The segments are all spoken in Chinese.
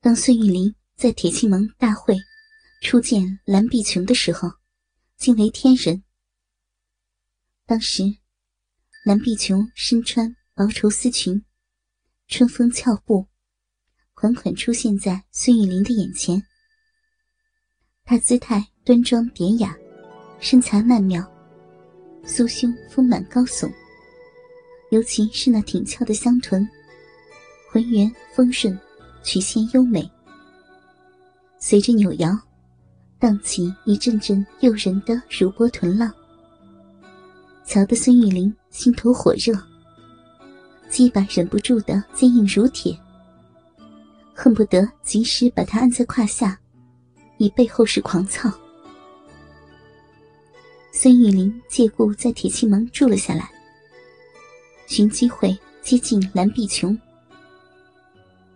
当孙玉林在铁器盟大会初见蓝碧琼的时候，惊为天人。当时，蓝碧琼身穿薄绸丝裙，春风俏步，款款出现在孙玉林的眼前。她姿态端庄典雅，身材曼妙，酥胸丰满高耸，尤其是那挺翘的香臀，浑圆丰顺。曲线优美，随着扭摇，荡起一阵阵诱人的如波臀浪。瞧得孙玉玲心头火热，鸡巴忍不住的坚硬如铁，恨不得及时把他按在胯下，以备后事狂操。孙玉玲借故在铁器门住了下来，寻机会接近蓝碧琼。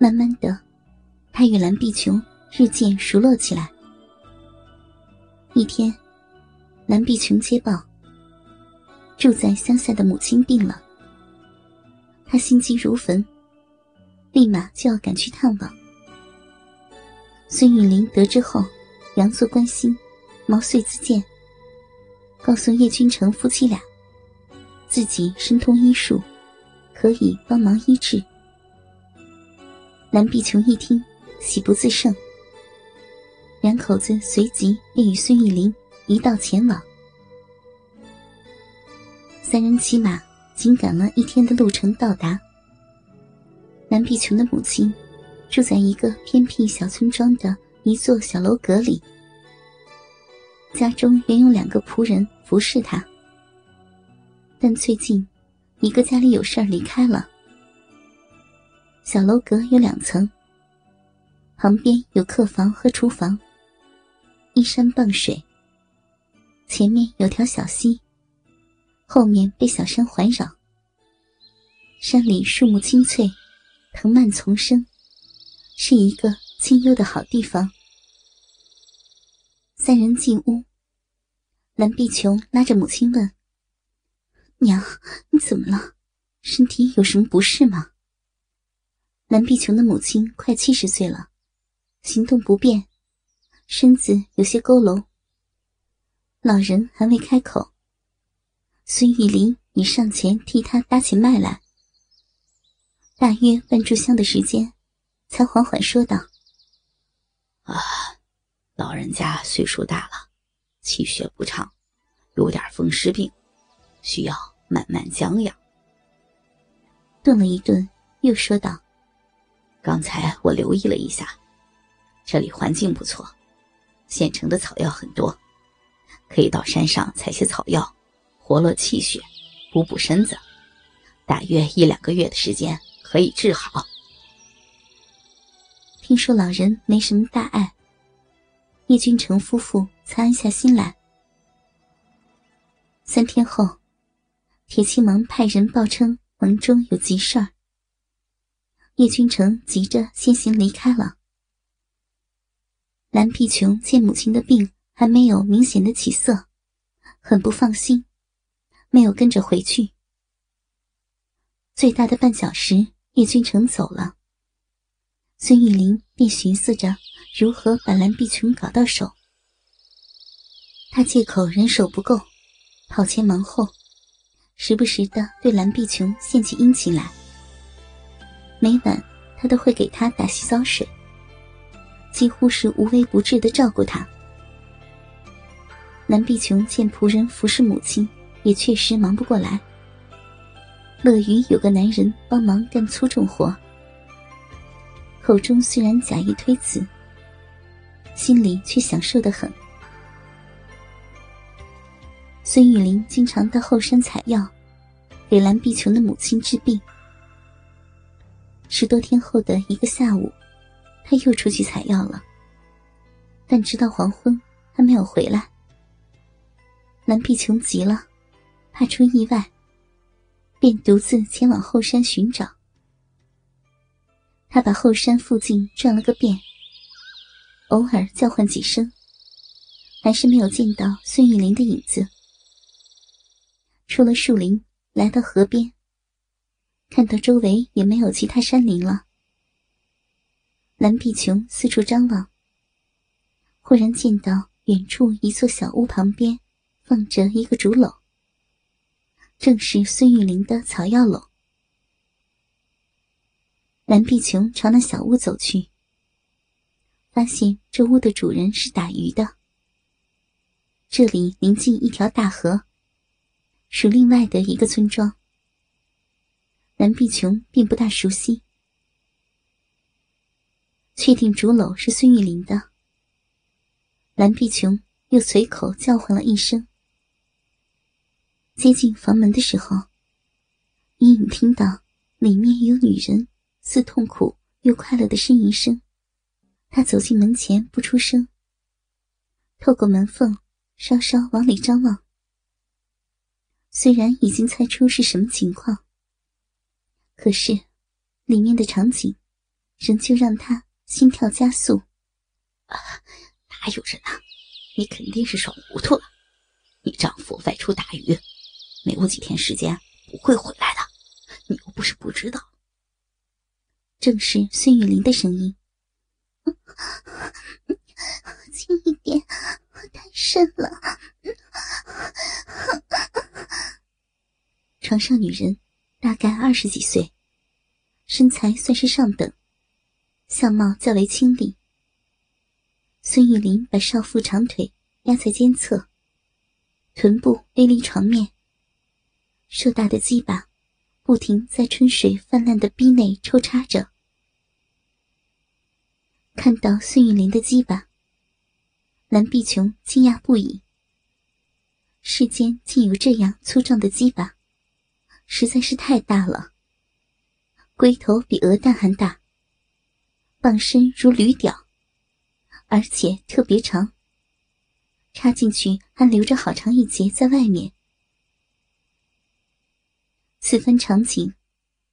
慢慢的，他与蓝碧琼日渐熟络起来。一天，蓝碧琼接报，住在乡下的母亲病了。他心急如焚，立马就要赶去探望。孙玉玲得知后，佯作关心，毛遂自荐，告诉叶君成夫妻俩，自己深通医术，可以帮忙医治。蓝碧琼一听，喜不自胜。两口子随即便与孙玉林一道前往。三人骑马，紧赶了一天的路程到达。蓝碧琼的母亲住在一个偏僻小村庄的一座小楼阁里，家中原有两个仆人服侍她，但最近一个家里有事儿离开了。小楼阁有两层，旁边有客房和厨房，依山傍水。前面有条小溪，后面被小山环绕。山里树木青翠，藤蔓丛生，是一个清幽的好地方。三人进屋，蓝碧琼拉着母亲问：“娘，你怎么了？身体有什么不适吗？”蓝碧琼的母亲快七十岁了，行动不便，身子有些佝偻。老人还未开口，孙玉林已上前替他搭起脉来。大约半炷香的时间，才缓缓说道：“啊，老人家岁数大了，气血不畅，有点风湿病，需要慢慢将养。”顿了一顿，又说道。刚才我留意了一下，这里环境不错，现成的草药很多，可以到山上采些草药，活络气血，补补身子，大约一两个月的时间可以治好。听说老人没什么大碍，叶君成夫妇才安下心来。三天后，铁器盟派人报称盟中有急事儿。叶君成急着先行离开了。蓝碧琼见母亲的病还没有明显的起色，很不放心，没有跟着回去。最大的半小时，叶君成走了，孙玉玲便寻思着如何把蓝碧琼搞到手。他借口人手不够，跑前忙后，时不时的对蓝碧琼献起殷勤来。每晚，他都会给她打洗澡水，几乎是无微不至的照顾她。蓝碧琼见仆人服侍母亲，也确实忙不过来，乐于有个男人帮忙干粗重活，口中虽然假意推辞，心里却享受的很。孙玉玲经常到后山采药，给蓝碧琼的母亲治病。十多天后的一个下午，他又出去采药了，但直到黄昏还没有回来。蓝碧琼急了，怕出意外，便独自前往后山寻找。他把后山附近转了个遍，偶尔叫唤几声，还是没有见到孙玉林的影子。出了树林，来到河边，看到周围也没有其他山林了。蓝碧琼四处张望，忽然见到远处一座小屋旁边放着一个竹篓，正是孙玉玲的草药篓。蓝碧琼朝那小屋走去，发现这屋的主人是打鱼的。这里临近一条大河，属另外的一个村庄。蓝碧琼并不大熟悉。确定竹篓是孙玉林的，蓝碧琼又随口叫唤了一声。接近房门的时候，隐隐听到里面有女人似痛苦又快乐的呻吟声。他走进门前不出声，透过门缝稍稍往里张望。虽然已经猜出是什么情况，可是里面的场景仍旧让他。心跳加速，啊，哪有人啊？你肯定是耍糊涂了。你丈夫外出打鱼，没有几天时间不会回来的。你又不是不知道。正是孙雨林的声音。轻一点，太深了。床上女人大概二十几岁，身材算是上等。相貌较为清丽。孙玉林把少妇长腿压在肩侧，臀部微离床面。硕大的鸡巴不停在春水泛滥的逼内抽插着。看到孙玉林的鸡巴，蓝碧琼惊讶不已。世间竟有这样粗壮的鸡巴，实在是太大了。龟头比鹅蛋还大。棒身如驴屌，而且特别长。插进去还留着好长一截在外面。此番场景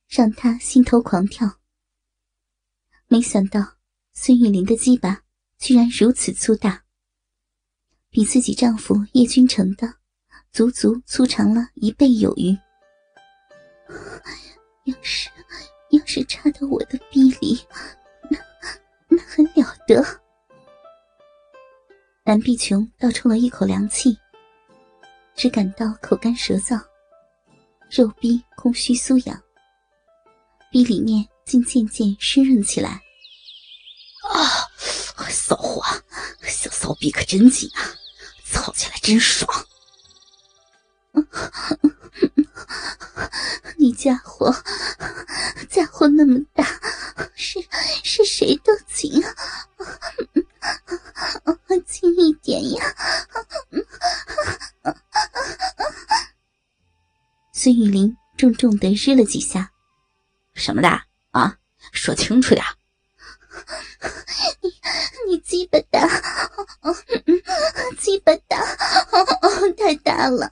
让他心头狂跳。没想到孙玉玲的鸡巴居然如此粗大，比自己丈夫叶君成的足足粗长了一倍有余。要是要是插到我的逼里。那那很了得，蓝碧琼倒抽了一口凉气，只感到口干舌燥，肉逼空虚酥痒，逼里面竟渐渐湿润起来。啊，骚货，小骚逼可真紧啊，操起来真爽！家伙，家伙那么大，是是谁都紧啊！轻一点呀！孙玉林重重的日了几下，什么的啊？说清楚点！你你鸡巴大，鸡巴大，太大了！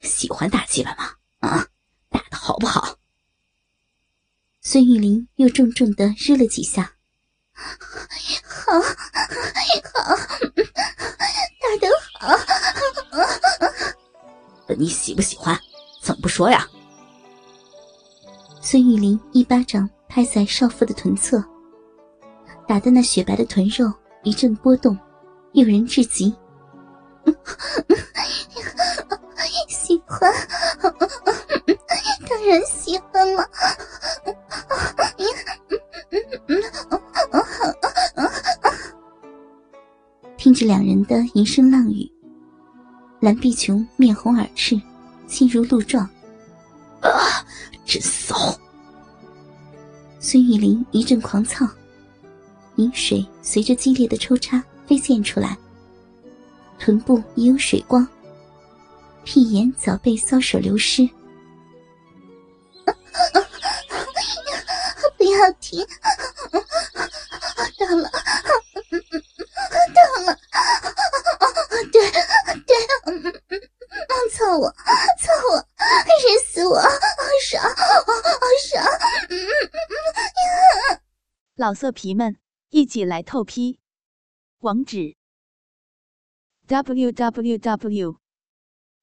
喜欢打鸡巴吗？啊，打的好不好？孙玉玲又重重的日了几下，好，好，打得好。你喜不喜欢？怎么不说呀？孙玉玲一巴掌拍在少妇的臀侧，打的那雪白的臀肉一阵波动，诱人至极。喜欢，当然喜欢了。听着两人的吟声浪语，蓝碧琼面红耳赤，心如鹿撞。啊，真骚！孙玉玲一阵狂躁，饮水随着激烈的抽插飞溅出来，臀部已有水光。屁眼早被搔手流失，不要停！到了，到了！对对，操我，操我，日死我，好爽，好爽！老色皮们，一起来透批！网址：w w w